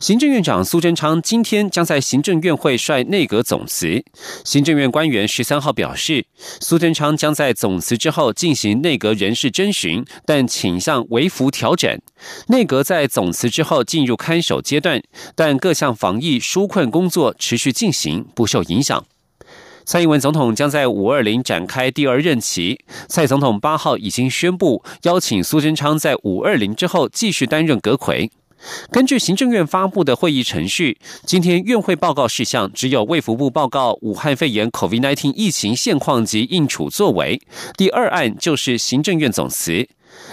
行政院长苏贞昌今天将在行政院会率内阁总辞。行政院官员十三号表示，苏贞昌将在总辞之后进行内阁人事征询，但倾向微幅调整。内阁在总辞之后进入看守阶段，但各项防疫纾困工作持续进行，不受影响。蔡英文总统将在五二零展开第二任期。蔡总统八号已经宣布邀请苏贞昌在五二零之后继续担任阁魁。根据行政院发布的会议程序，今天院会报告事项只有卫福部报告武汉肺炎 （COVID-19） 疫情现况及应处作为。第二案就是行政院总辞。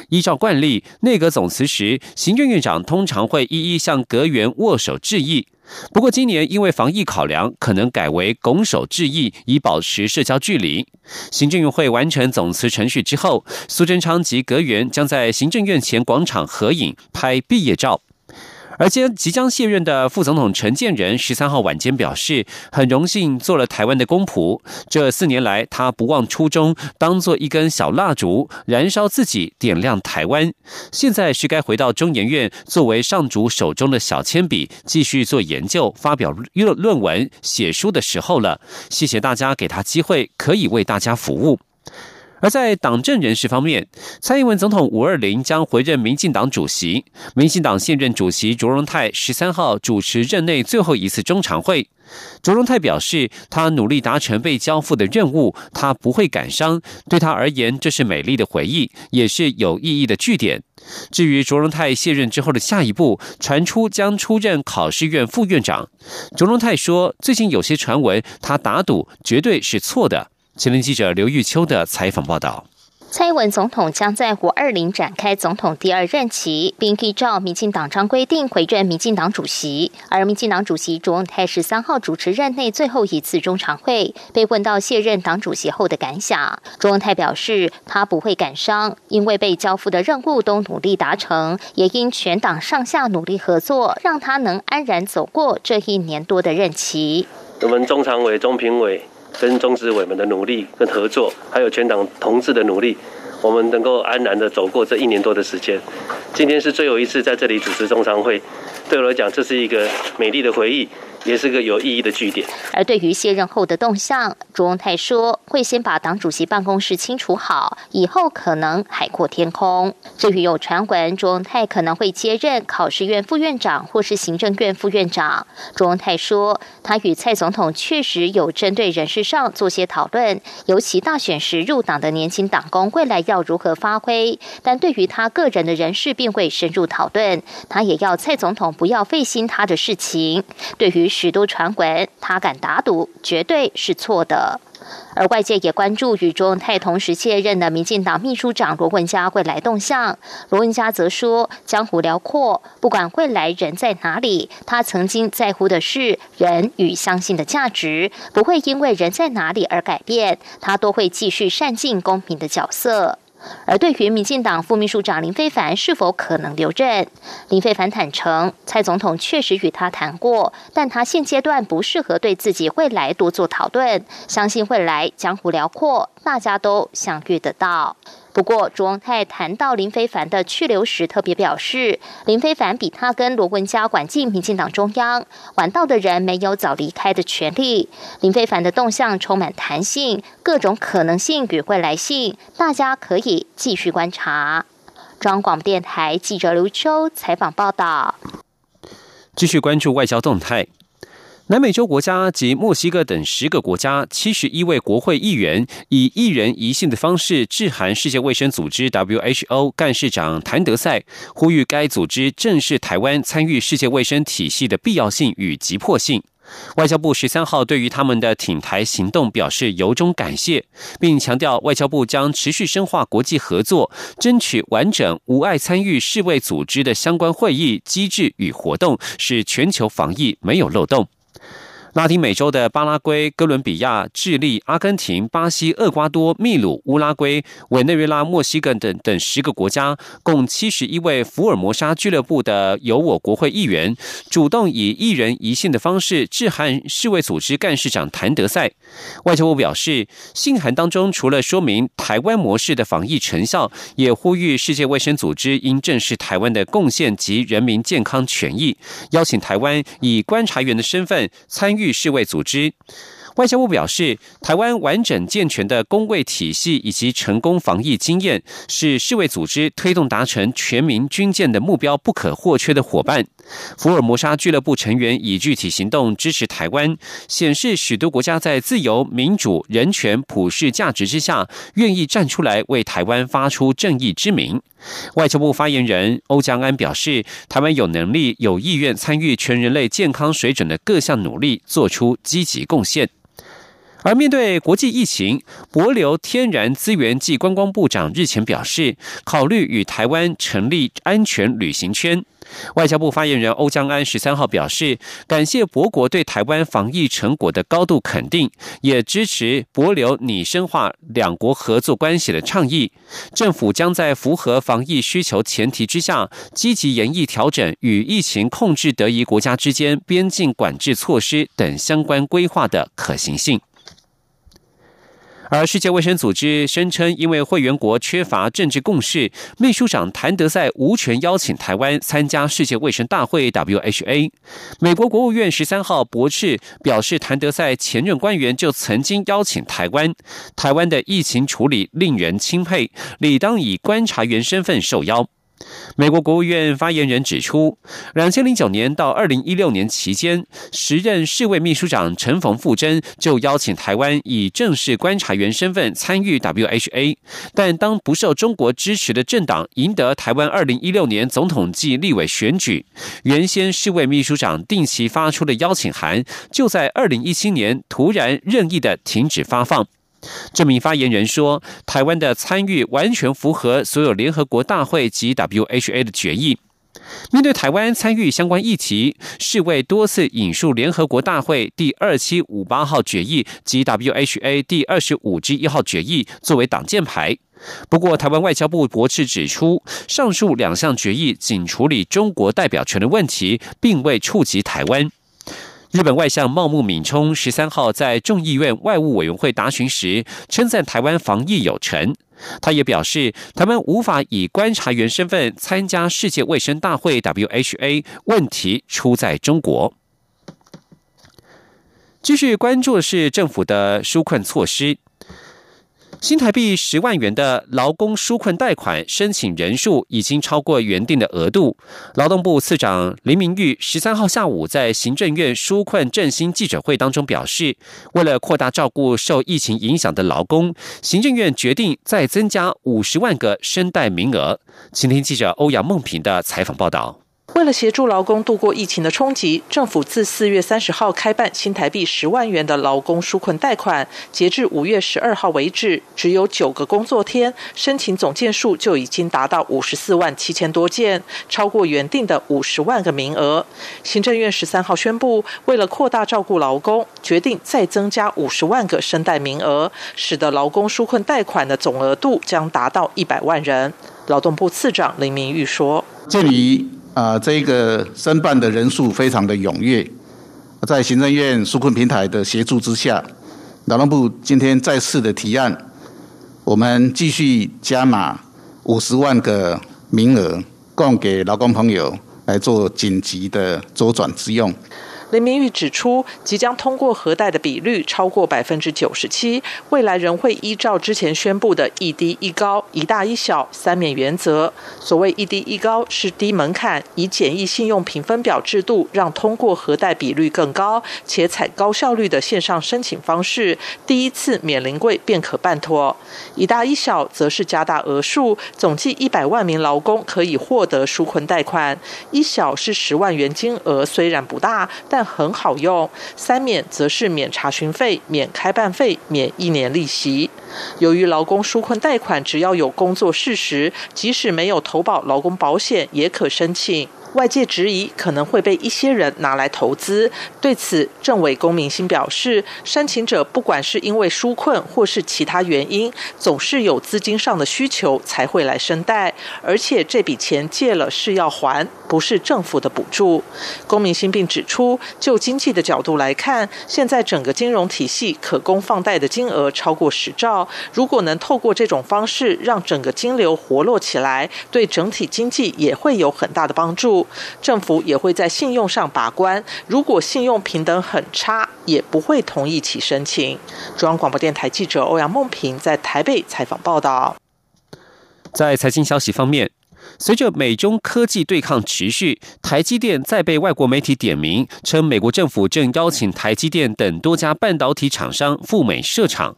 依照惯例，内阁总辞时，行政院长通常会一一向阁员握手致意。不过今年因为防疫考量，可能改为拱手致意，以保持社交距离。行政院会完成总辞程序之后，苏贞昌及阁员将在行政院前广场合影、拍毕业照。而今即将卸任的副总统陈建仁十三号晚间表示，很荣幸做了台湾的公仆。这四年来，他不忘初衷，当做一根小蜡烛，燃烧自己，点亮台湾。现在是该回到中研院，作为上主手中的小铅笔，继续做研究、发表论论文、写书的时候了。谢谢大家给他机会，可以为大家服务。而在党政人士方面，蔡英文总统五二零将回任民进党主席。民进党现任主席卓荣泰十三号主持任内最后一次中常会。卓荣泰表示，他努力达成被交付的任务，他不会感伤。对他而言，这是美丽的回忆，也是有意义的据点。至于卓荣泰卸任之后的下一步，传出将出任考试院副院长。卓荣泰说，最近有些传闻，他打赌绝对是错的。前天记者刘玉秋的采访报道。蔡英文总统将在五二零展开总统第二任期，并依照民进党章规定回任民进党主席。而民进党主席卓永泰十三号主持任内最后一次中常会，被问到卸任党主席后的感想，卓永泰表示他不会感伤，因为被交付的任务都努力达成，也因全党上下努力合作，让他能安然走过这一年多的任期。我们中常委、中评委。跟中执委们的努力跟合作，还有全党同志的努力，我们能够安然的走过这一年多的时间。今天是最后一次在这里主持中常会，对我来讲，这是一个美丽的回忆。也是个有意义的据点。而对于卸任后的动向，卓荣泰说会先把党主席办公室清除好，以后可能海阔天空。至于有传闻卓荣泰可能会接任考试院副院长或是行政院副院长，卓荣泰说他与蔡总统确实有针对人事上做些讨论，尤其大选时入党的年轻党工未来要如何发挥。但对于他个人的人事，并未深入讨论。他也要蔡总统不要费心他的事情。对于许多传闻，他敢打赌，绝对是错的。而外界也关注与卓永泰同时卸任的民进党秘书长罗文嘉未来动向。罗文嘉则说：“江湖辽阔，不管未来人在哪里，他曾经在乎的是人与相信的价值，不会因为人在哪里而改变，他都会继续善尽公平的角色。”而对于民进党副秘书长林非凡是否可能留任，林非凡坦诚，蔡总统确实与他谈过，但他现阶段不适合对自己未来多做讨论，相信未来江湖辽阔，大家都相遇得到。不过，卓荣泰谈到林非凡的去留时，特别表示，林非凡比他跟罗文嘉管进民进党中央，晚到的人没有早离开的权利。林非凡的动向充满弹性，各种可能性与未来性，大家可以继续观察。中央广播电台记者刘秋采访报道。继续关注外交动态。南美洲国家及墨西哥等十个国家七十一位国会议员以一人一信的方式致函世界卫生组织 （WHO） 干事长谭德赛，呼吁该组织正视台湾参与世界卫生体系的必要性与急迫性。外交部十三号对于他们的挺台行动表示由衷感谢，并强调外交部将持续深化国际合作，争取完整无碍参与世卫组织的相关会议机制与活动，使全球防疫没有漏洞。拉丁美洲的巴拉圭、哥伦比亚、智利、阿根廷、巴西、厄瓜多、秘鲁、乌拉圭、委内瑞拉、墨西哥等等十个国家，共七十一位福尔摩沙俱乐部的由我国会议员，主动以一人一信的方式致函世卫组织干事长谭德赛。外交部表示，信函当中除了说明台湾模式的防疫成效，也呼吁世界卫生组织应正视台湾的贡献及人民健康权益，邀请台湾以观察员的身份参与。世卫组织。外交部表示，台湾完整健全的公卫体系以及成功防疫经验，是世卫组织推动达成全民军舰的目标不可或缺的伙伴。福尔摩沙俱乐部成员以具体行动支持台湾，显示许多国家在自由、民主、人权、普世价值之下，愿意站出来为台湾发出正义之名。外交部发言人欧江安表示，台湾有能力、有意愿参与全人类健康水准的各项努力，做出积极贡献。而面对国际疫情，博流天然资源暨观光部长日前表示，考虑与台湾成立安全旅行圈。外交部发言人欧江安十三号表示，感谢博国对台湾防疫成果的高度肯定，也支持博流拟深化两国合作关系的倡议。政府将在符合防疫需求前提之下，积极研议调整与疫情控制得宜国家之间边境管制措施等相关规划的可行性。而世界卫生组织声称，因为会员国缺乏政治共识，秘书长谭德赛无权邀请台湾参加世界卫生大会 （WHA）。美国国务院十三号驳斥，表示谭德赛前任官员就曾经邀请台湾，台湾的疫情处理令人钦佩，理当以观察员身份受邀。美国国务院发言人指出，两千零九年到二零一六年期间，时任世卫秘书长陈冯富珍就邀请台湾以正式观察员身份参与 WHA，但当不受中国支持的政党赢得台湾二零一六年总统暨立委选举，原先世卫秘书长定期发出的邀请函，就在二零一七年突然任意的停止发放。这名发言人说：“台湾的参与完全符合所有联合国大会及 WHA 的决议。面对台湾参与相关议题，世卫多次引述联合国大会第二七五八号决议及 WHA 第二十五之一号决议作为挡箭牌。不过，台湾外交部驳斥指出，上述两项决议仅处理中国代表权的问题，并未触及台湾。”日本外相茂木敏充十三号在众议院外务委员会答询时，称赞台湾防疫有成。他也表示，台湾无法以观察员身份参加世界卫生大会 （WHA），问题出在中国。继续关注的是政府的纾困措施。新台币十万元的劳工纾困贷款申请人数已经超过原定的额度。劳动部次长林明玉十三号下午在行政院纾困振兴记者会当中表示，为了扩大照顾受疫情影响的劳工，行政院决定再增加五十万个申贷名额。请听记者欧阳梦平的采访报道。为了协助劳工度过疫情的冲击，政府自四月三十号开办新台币十万元的劳工纾困贷款，截至五月十二号为止，只有九个工作天，申请总件数就已经达到五十四万七千多件，超过原定的五十万个名额。行政院十三号宣布，为了扩大照顾劳工，决定再增加五十万个申贷名额，使得劳工纾困贷款的总额度将达到一百万人。劳动部次长林明玉说：“鉴于啊，这个申办的人数非常的踊跃，在行政院纾困平台的协助之下，劳动部今天再次的提案，我们继续加码五十万个名额，供给劳工朋友来做紧急的周转之用。林明玉指出，即将通过核贷的比率超过百分之九十七，未来仍会依照之前宣布的一低一高、一大一小三免原则。所谓一低一高，是低门槛，以简易信用评分表制度，让通过核贷比率更高，且采高效率的线上申请方式，第一次免临柜便可办妥。一大一小，则是加大额数，总计一百万名劳工可以获得纾困贷款。一小是十万元金额，虽然不大。但很好用，三免则是免查询费、免开办费、免一年利息。由于劳工纾困贷款只要有工作事实，即使没有投保劳工保险也可申请。外界质疑可能会被一些人拿来投资。对此，政委龚明鑫表示，申请者不管是因为纾困或是其他原因，总是有资金上的需求才会来申贷，而且这笔钱借了是要还，不是政府的补助。龚明鑫并指出，就经济的角度来看，现在整个金融体系可供放贷的金额超过十兆，如果能透过这种方式让整个金流活络起来，对整体经济也会有很大的帮助。政府也会在信用上把关，如果信用平等很差，也不会同意其申请。中央广播电台记者欧阳梦平在台北采访报道。在财经消息方面，随着美中科技对抗持续，台积电再被外国媒体点名，称美国政府正邀请台积电等多家半导体厂商赴美设厂。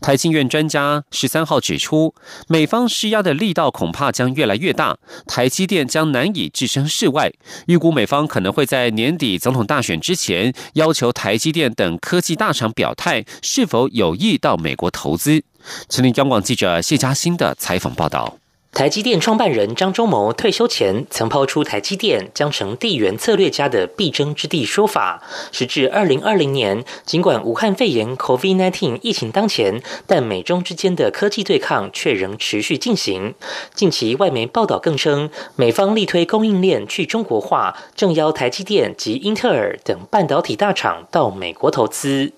台经院专家十三号指出，美方施压的力道恐怕将越来越大，台积电将难以置身事外。预估美方可能会在年底总统大选之前，要求台积电等科技大厂表态是否有意到美国投资。陈立央广记者谢嘉欣的采访报道。台积电创办人张忠谋退休前曾抛出台积电将成地缘策略家的必争之地说法。时至二零二零年，尽管武汉肺炎 （COVID-19） 疫情当前，但美中之间的科技对抗却仍持续进行。近期外媒报道更称，美方力推供应链去中国化，正邀台积电及英特尔等半导体大厂到美国投资。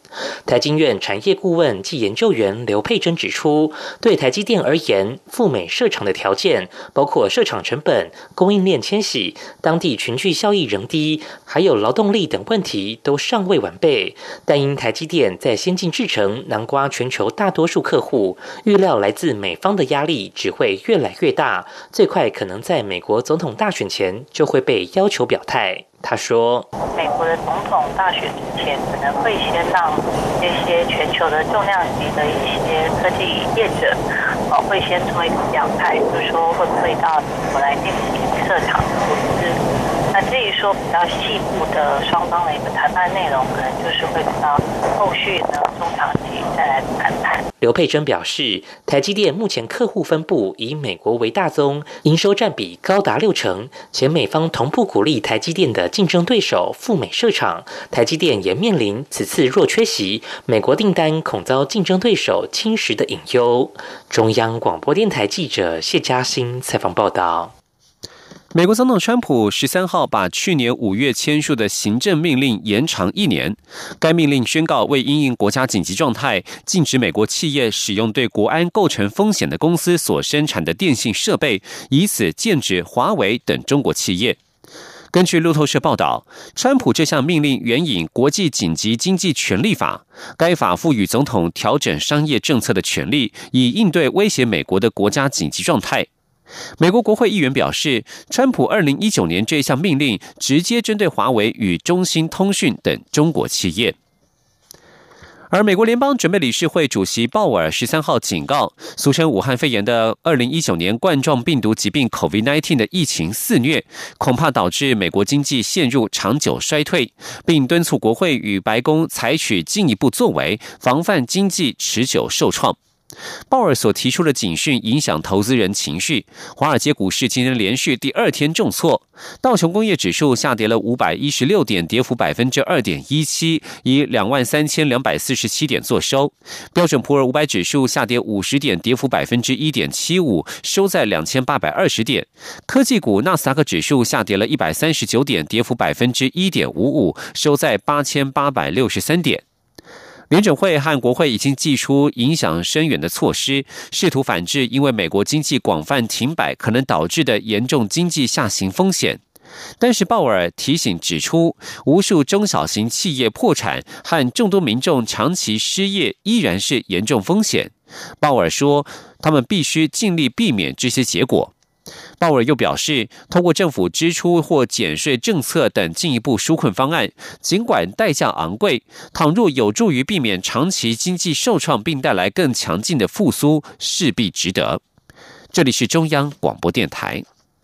台经院产业顾问暨研究员刘佩珍指出，对台积电而言，赴美设厂的条件包括设厂成本、供应链迁徙、当地群聚效益仍低，还有劳动力等问题都尚未完备。但因台积电在先进制程南瓜全球大多数客户，预料来自美方的压力只会越来越大，最快可能在美国总统大选前就会被要求表态。他说：“美国的总统大选之前，可能会先让这些全球的重量级的一些科技业者，哦，会先做一个表态，就是说会不会到美国来进行设厂投资。”那至于说比较细部的双方的一个谈判内容，可能就是会到后续呢中长期再来谈判。刘佩珍表示，台积电目前客户分布以美国为大宗，营收占比高达六成，且美方同步鼓励台积电的竞争对手赴美设厂，台积电也面临此次若缺席，美国订单恐遭竞争对手侵蚀的隐忧。中央广播电台记者谢嘉欣采访报道。美国总统川普十三号把去年五月签署的行政命令延长一年。该命令宣告，为因应国家紧急状态，禁止美国企业使用对国安构成风险的公司所生产的电信设备，以此禁止华为等中国企业。根据路透社报道，川普这项命令援引《国际紧急经济权利法》，该法赋予总统调整商业政策的权利，以应对威胁美国的国家紧急状态。美国国会议员表示，川普二零一九年这一项命令直接针对华为与中兴通讯等中国企业。而美国联邦准备理事会主席鲍尔十三号警告，俗称武汉肺炎的二零一九年冠状病毒疾病 （COVID-19） 的疫情肆虐，恐怕导致美国经济陷入长久衰退，并敦促国会与白宫采取进一步作为，防范经济持久受创。鲍尔所提出的警讯影响投资人情绪，华尔街股市今天连续第二天重挫，道琼工业指数下跌了五百一十六点，跌幅百分之二点一七，以两万三千两百四十七点作收；标准普尔五百指数下跌五十点，跌幅百分之一点七五，收在两千八百二十点；科技股纳斯达克指数下跌了一百三十九点，跌幅百分之一点五五，收在八千八百六十三点。联准会和国会已经祭出影响深远的措施，试图反制因为美国经济广泛停摆可能导致的严重经济下行风险。但是鲍尔提醒指出，无数中小型企业破产和众多民众长期失业依然是严重风险。鲍尔说，他们必须尽力避免这些结果。鲍尔又表示，通过政府支出或减税政策等进一步纾困方案，尽管代价昂贵，倘若有助于避免长期经济受创并带来更强劲的复苏，势必值得。这里是中央广播电台。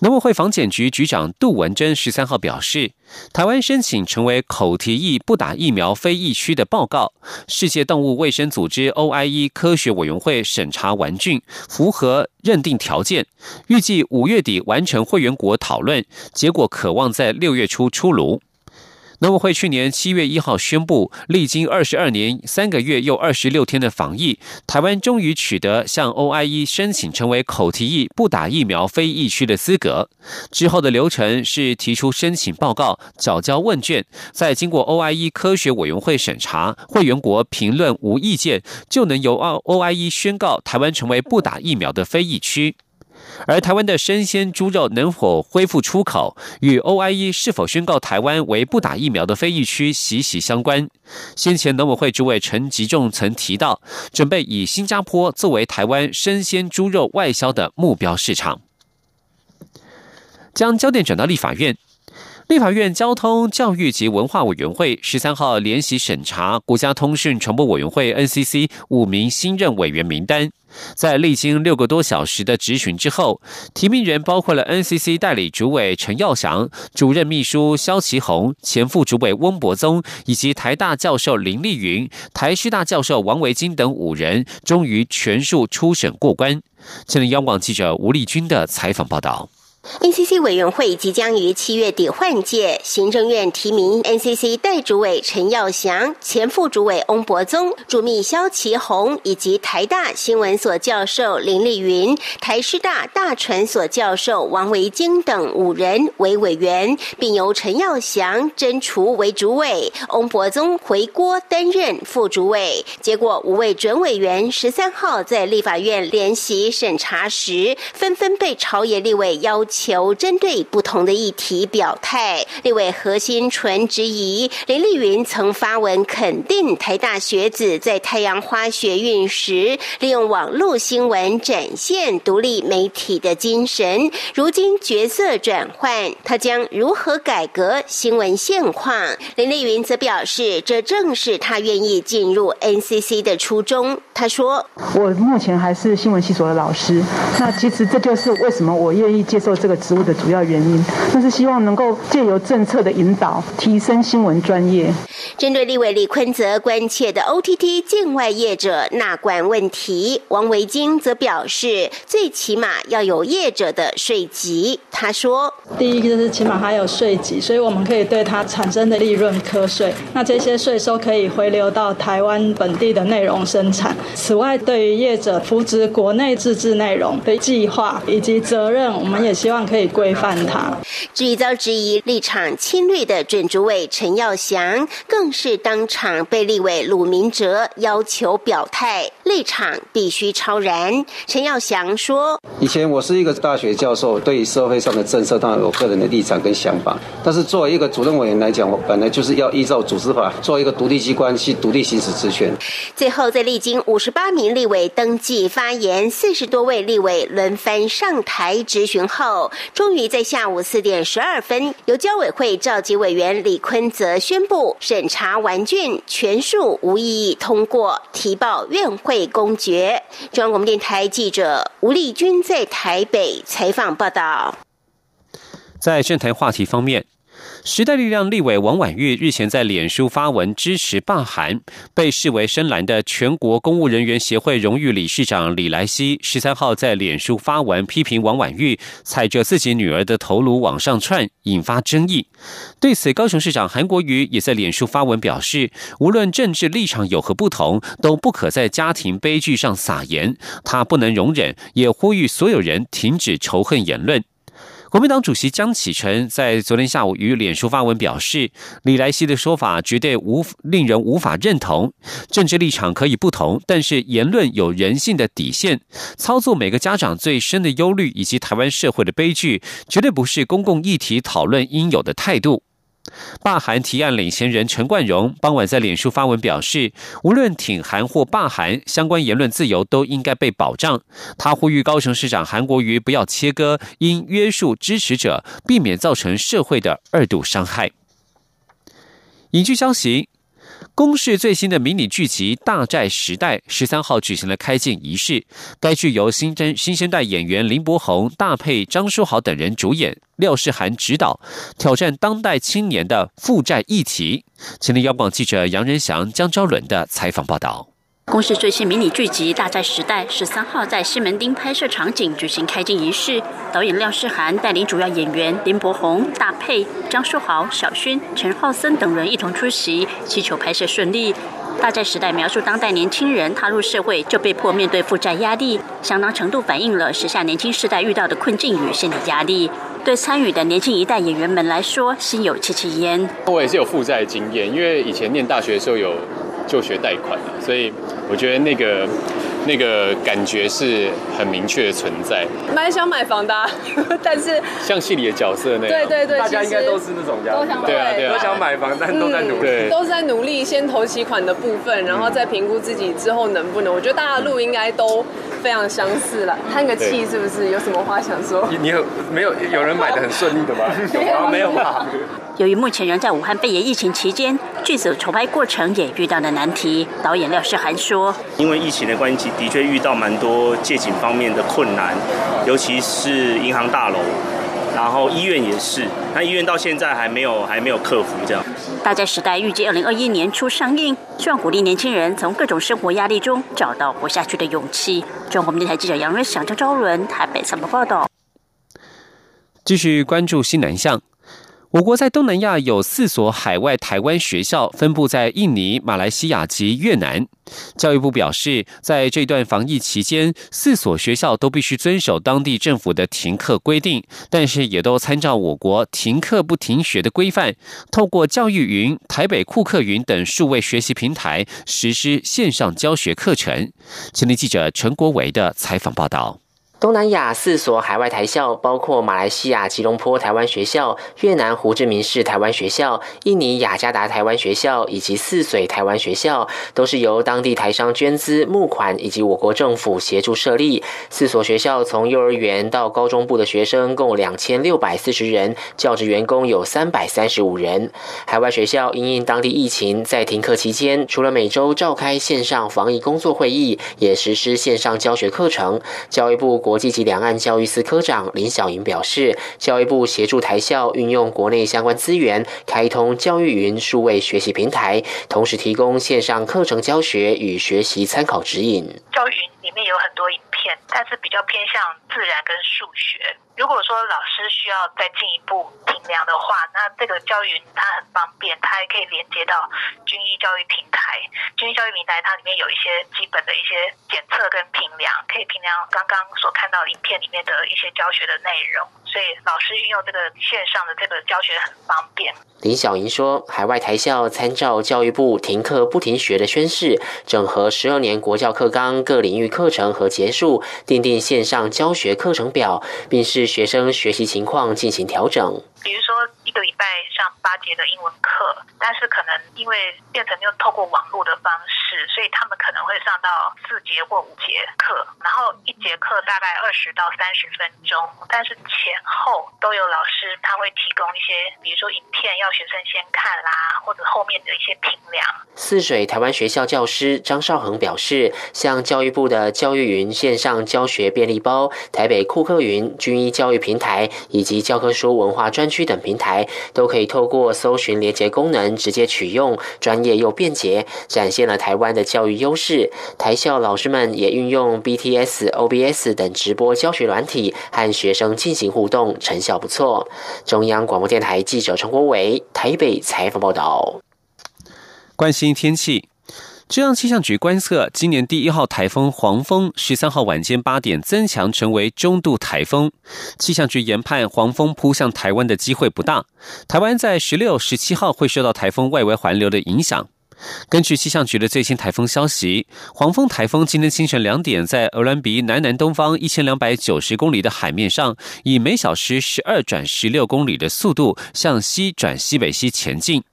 农委会防检局局长杜文珍十三号表示，台湾申请成为口蹄疫不打疫苗非疫区的报告，世界动物卫生组织 OIE 科学委员会审查完竣，符合认定条件，预计五月底完成会员国讨论，结果可望在六月初出炉。农委会去年七月一号宣布，历经二十二年三个月又二十六天的防疫，台湾终于取得向 OIE 申请成为口蹄疫不打疫苗非疫区的资格。之后的流程是提出申请报告、缴交问卷，再经过 OIE 科学委员会审查，会员国评论无意见，就能由 OIE 宣告台湾成为不打疫苗的非疫区。而台湾的生鲜猪肉能否恢复出口，与 OIE 是否宣告台湾为不打疫苗的非疫区息息相关。先前农委会主委陈吉仲曾提到，准备以新加坡作为台湾生鲜猪肉外销的目标市场。将焦点转到立法院。立法院交通、教育及文化委员会十三号联席审查国家通讯传播委员会 NCC 五名新任委员名单，在历经六个多小时的质询之后，提名人包括了 NCC 代理主委陈耀祥、主任秘书肖其宏、前副主委翁博宗以及台大教授林丽云、台师大教授王维金等五人，终于全数初审过关。前天央广记者吴丽君的采访报道。NCC 委员会即将于七月底换届，行政院提名 NCC 代主委陈耀祥、前副主委翁博宗、主秘肖其宏以及台大新闻所教授林丽云、台师大大传所教授王维京等五人为委员，并由陈耀祥征除为主委，翁博宗回锅担任副主委。结果，五位准委员十三号在立法院联席审查时，纷纷被朝野立委邀。求求针对不同的议题表态。立委何心纯质疑林丽云曾发文肯定台大学子在太阳花学运时，利用网络新闻展现独立媒体的精神。如今角色转换，他将如何改革新闻现况？林丽云则表示，这正是他愿意进入 NCC 的初衷。他说：“我目前还是新闻系所的老师，那其实这就是为什么我愿意接受。”这个职务的主要原因，那是希望能够借由政策的引导，提升新闻专业。针对立委李坤泽关切的 OTT 境外业者纳管问题，王维京则表示，最起码要有业者的税籍。他说：“第一个就是起码还有税籍，所以我们可以对它产生的利润课税。那这些税收可以回流到台湾本地的内容生产。此外，对于业者扶植国内自制内容的计划以及责任，我们也希望可以规范它。”至于遭质疑立场侵略的准主委陈耀祥，更是当场被立委鲁明哲要求表态，立场必须超然。陈耀祥说：“以前我是一个大学教授，对于社会上的政策当然有个人的立场跟想法，但是作为一个主任委员来讲，我本来就是要依照组织法，做一个独立机关去独立行使职权。”最后，在历经五十八名立委登记发言，四十多位立委轮番上台质询后，终于在下午四点十二分，由交委会召集委员李坤泽宣布审查完卷，全数无异议通过，提报院会公决。中央广播电台记者吴丽君在台北采访报道。在政坛话题方面。时代力量立委王婉玉日前在脸书发文支持罢韩，被视为深蓝的全国公务人员协会荣誉理事长李来熙十三号在脸书发文批评王婉玉踩着自己女儿的头颅往上窜，引发争议。对此，高雄市长韩国瑜也在脸书发文表示，无论政治立场有何不同，都不可在家庭悲剧上撒盐，他不能容忍，也呼吁所有人停止仇恨言论。国民党主席江启臣在昨天下午与脸书发文表示，李来熙的说法绝对无令人无法认同。政治立场可以不同，但是言论有人性的底线。操作每个家长最深的忧虑以及台湾社会的悲剧，绝对不是公共议题讨论应有的态度。罢韩提案领衔人陈冠荣傍晚在脸书发文表示，无论挺韩或罢韩，相关言论自由都应该被保障。他呼吁高雄市长韩国瑜不要切割，应约束支持者，避免造成社会的二度伤害。影剧消息。公示最新的迷你剧集《大寨时代》十三号举行了开镜仪式。该剧由新真新生代演员林柏宏、大配张书豪等人主演，廖世涵执导，挑战当代青年的负债议题。请听央广记者杨仁祥、江昭伦的采访报道。公视最新迷你剧集《大债时代》十三号在西门町拍摄场景举行开镜仪式，导演廖世涵带领主要演员林柏宏、大佩、张书豪、小薰、陈浩森等人一同出席，祈求拍摄顺利。《大债时代》描述当代年轻人踏入社会就被迫面对负债压力，相当程度反映了时下年轻世代遇到的困境与心理压力。对参与的年轻一代演员们来说，心有戚戚焉。我也是有负债经验，因为以前念大学的时候有就学贷款所以。我觉得那个那个感觉是很明确的存在。蛮想买房的，但是像戏里的角色那样，对对对，大家应该都是那种家庭，对啊对啊，都想买房，但都在努力，都是在努力先投期款的部分，然后再评估自己之后能不能。我觉得大家的路应该都非常相似了。叹个气是不是？有什么话想说？你有没有有人买的很顺利的吗？有吗？没有吧？由于目前仍在武汉肺炎疫情期间，剧组筹拍过程也遇到了难题。导演廖世涵说：“因为疫情的关系，的确遇到蛮多借景方面的困难，尤其是银行大楼，然后医院也是。那医院到现在还没有还没有克服这样。”《大家时代》预计二零二一年初上映，希望鼓励年轻人从各种生活压力中找到活下去的勇气。中国电台记者杨瑞祥、张昭伦台北三报报道。继续关注西南向。我国在东南亚有四所海外台湾学校，分布在印尼、马来西亚及越南。教育部表示，在这段防疫期间，四所学校都必须遵守当地政府的停课规定，但是也都参照我国停课不停学的规范，透过教育云、台北库克云等数位学习平台实施线上教学课程。前天记者陈国维的采访报道。东南亚四所海外台校，包括马来西亚吉隆坡台湾学校、越南胡志明市台湾学校、印尼雅加达台湾学校以及泗水台湾学校，都是由当地台商捐资募款以及我国政府协助设立。四所学校从幼儿园到高中部的学生共两千六百四十人，教职员工有三百三十五人。海外学校因应当地疫情，在停课期间，除了每周召开线上防疫工作会议，也实施线上教学课程。教育部。国际级两岸教育司科长林小莹表示，教育部协助台校运用国内相关资源，开通教育云数位学习平台，同时提供线上课程教学与学习参考指引。教育云里面有很多影片，但是比较偏向自然跟数学。如果说老师需要再进一步，教育它很方便，它还可以连接到军医教育平台。军医教育平台它里面有一些基本的一些检测跟评量，可以评量刚刚所看到影片里面的一些教学的内容。所以老师运用这个线上的这个教学很方便。林小莹说，海外台校参照教育部停课不停学的宣誓，整合十二年国教课纲各领域课程和结束，订定线上教学课程表，并是。学生学习情况进行调整，比如说一个礼拜上八节的英文课，但是可能因为变成用透过网络的方式，所以他们可能会上到四节或五节课，然后一节课大概二十到三十分钟，但是前后都有老师他会提供一些，比如说影片要学生先看啦，或者后面的一些评量。泗水台湾学校教师张少恒表示，像教育部的教育云线上教学便利包、台北库克云军医教育平台以及教科书文化专区等平台，都可以透过搜寻连接功能直接取用，专业又便捷，展现了台湾的教育优势。台校老师们也运用 BTS、OBS 等直播教学软体和学生进行互动，成效不错。中央广播电台记者陈国伟台北采访报道。关心天气。中央气象局观测，今年第一号台风黄蜂十三号晚间八点增强成为中度台风。气象局研判，黄蜂扑向台湾的机会不大。台湾在十六、十七号会受到台风外围环流的影响。根据气象局的最新台风消息，黄蜂台风今天清晨两点在俄兰比南南东方一千两百九十公里的海面上，以每小时十二转十六公里的速度向西转西北西前进。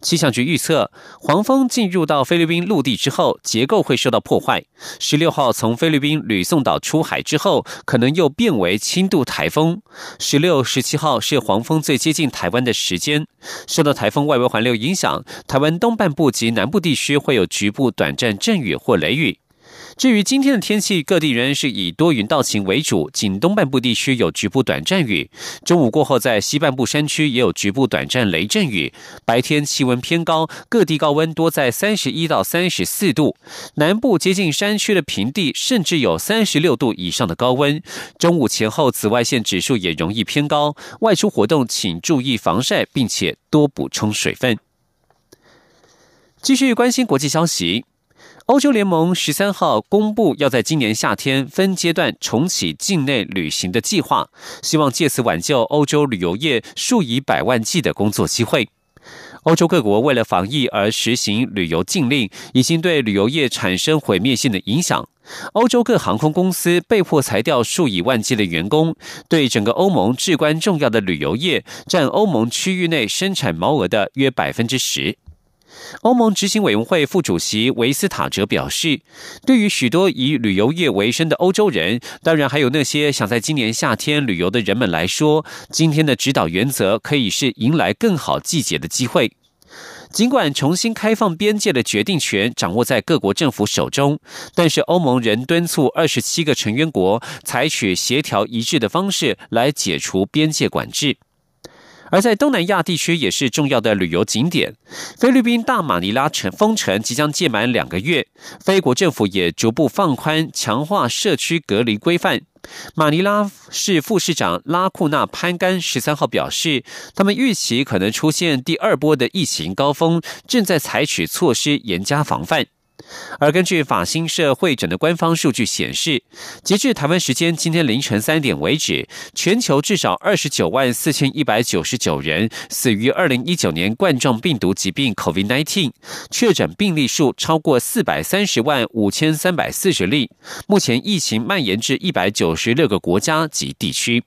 气象局预测，黄蜂进入到菲律宾陆地之后，结构会受到破坏。十六号从菲律宾吕宋岛出海之后，可能又变为轻度台风。十六、十七号是黄蜂最接近台湾的时间。受到台风外围环流影响，台湾东半部及南部地区会有局部短暂阵雨或雷雨。至于今天的天气，各地仍然是以多云到晴为主，仅东半部地区有局部短暂雨。中午过后，在西半部山区也有局部短暂雷阵雨。白天气温偏高，各地高温多在三十一到三十四度，南部接近山区的平地甚至有三十六度以上的高温。中午前后，紫外线指数也容易偏高，外出活动请注意防晒，并且多补充水分。继续关心国际消息。欧洲联盟十三号公布，要在今年夏天分阶段重启境内旅行的计划，希望借此挽救欧洲旅游业数以百万计的工作机会。欧洲各国为了防疫而实行旅游禁令，已经对旅游业产生毁灭性的影响。欧洲各航空公司被迫裁掉数以万计的员工，对整个欧盟至关重要的旅游业，占欧盟区域内生产毛额的约百分之十。欧盟执行委员会副主席维斯塔哲表示，对于许多以旅游业为生的欧洲人，当然还有那些想在今年夏天旅游的人们来说，今天的指导原则可以是迎来更好季节的机会。尽管重新开放边界的决定权掌握在各国政府手中，但是欧盟仍敦促二十七个成员国采取协调一致的方式来解除边界管制。而在东南亚地区也是重要的旅游景点，菲律宾大马尼拉城封城即将届满两个月，菲国政府也逐步放宽强化社区隔离规范。马尼拉市副市长拉库纳潘甘十三号表示，他们预期可能出现第二波的疫情高峰，正在采取措施严加防范。而根据法新社会诊的官方数据显示，截至台湾时间今天凌晨三点为止，全球至少二十九万四千一百九十九人死于二零一九年冠状病毒疾病 COVID-19，确诊病例数超过四百三十万五千三百四十例。目前疫情蔓延至一百九十六个国家及地区。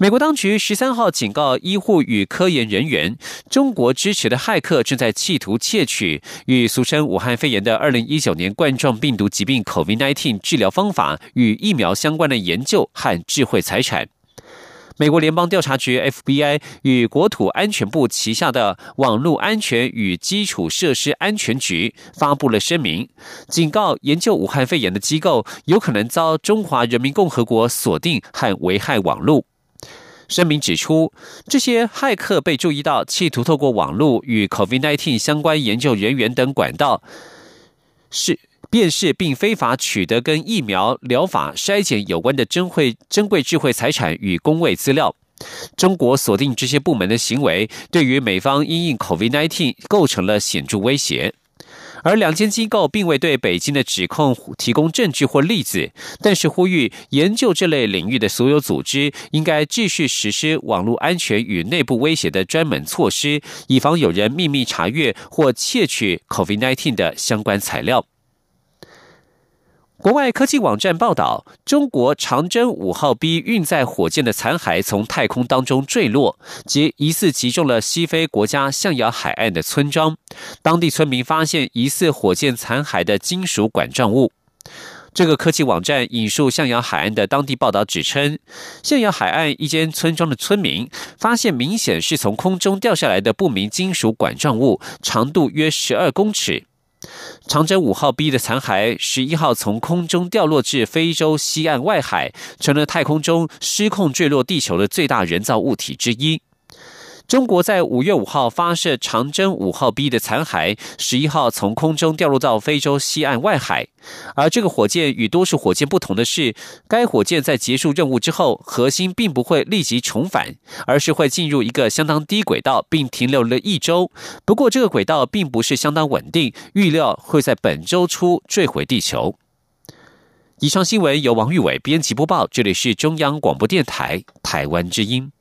美国当局十三号警告医护与科研人员，中国支持的骇客正在企图窃取与俗称武汉肺炎的二零一九年冠状病毒疾病 （COVID-19） 治疗方法与疫苗相关的研究和智慧财产。美国联邦调查局 （FBI） 与国土安全部旗下的网络安全与基础设施安全局发布了声明，警告研究武汉肺炎的机构有可能遭中华人民共和国锁定和危害网络。声明指出，这些骇客被注意到，企图透过网络与 COVID-19 相关研究人员等管道，是辨识并非法取得跟疫苗疗法筛检有关的珍贵珍贵智慧财产与公卫资料。中国锁定这些部门的行为，对于美方因应 COVID-19 构成了显著威胁。而两间机构并未对北京的指控提供证据或例子，但是呼吁研究这类领域的所有组织应该继续实施网络安全与内部威胁的专门措施，以防有人秘密查阅或窃取 COVID-19 的相关材料。国外科技网站报道，中国长征五号 B 运载火箭的残骸从太空当中坠落，及疑似击中了西非国家象牙海岸的村庄。当地村民发现疑似火箭残骸的金属管状物。这个科技网站引述象牙海岸的当地报道指称，象牙海岸一间村庄的村民发现明显是从空中掉下来的不明金属管状物，长度约十二公尺。长征五号 B 的残骸，十一号从空中掉落至非洲西岸外海，成了太空中失控坠落地球的最大人造物体之一。中国在五月五号发射长征五号 B 的残骸，十一号从空中掉落到非洲西岸外海。而这个火箭与多数火箭不同的是，该火箭在结束任务之后，核心并不会立即重返，而是会进入一个相当低轨道，并停留了一周。不过，这个轨道并不是相当稳定，预料会在本周初坠毁地球。以上新闻由王玉伟编辑播报，这里是中央广播电台台湾之音。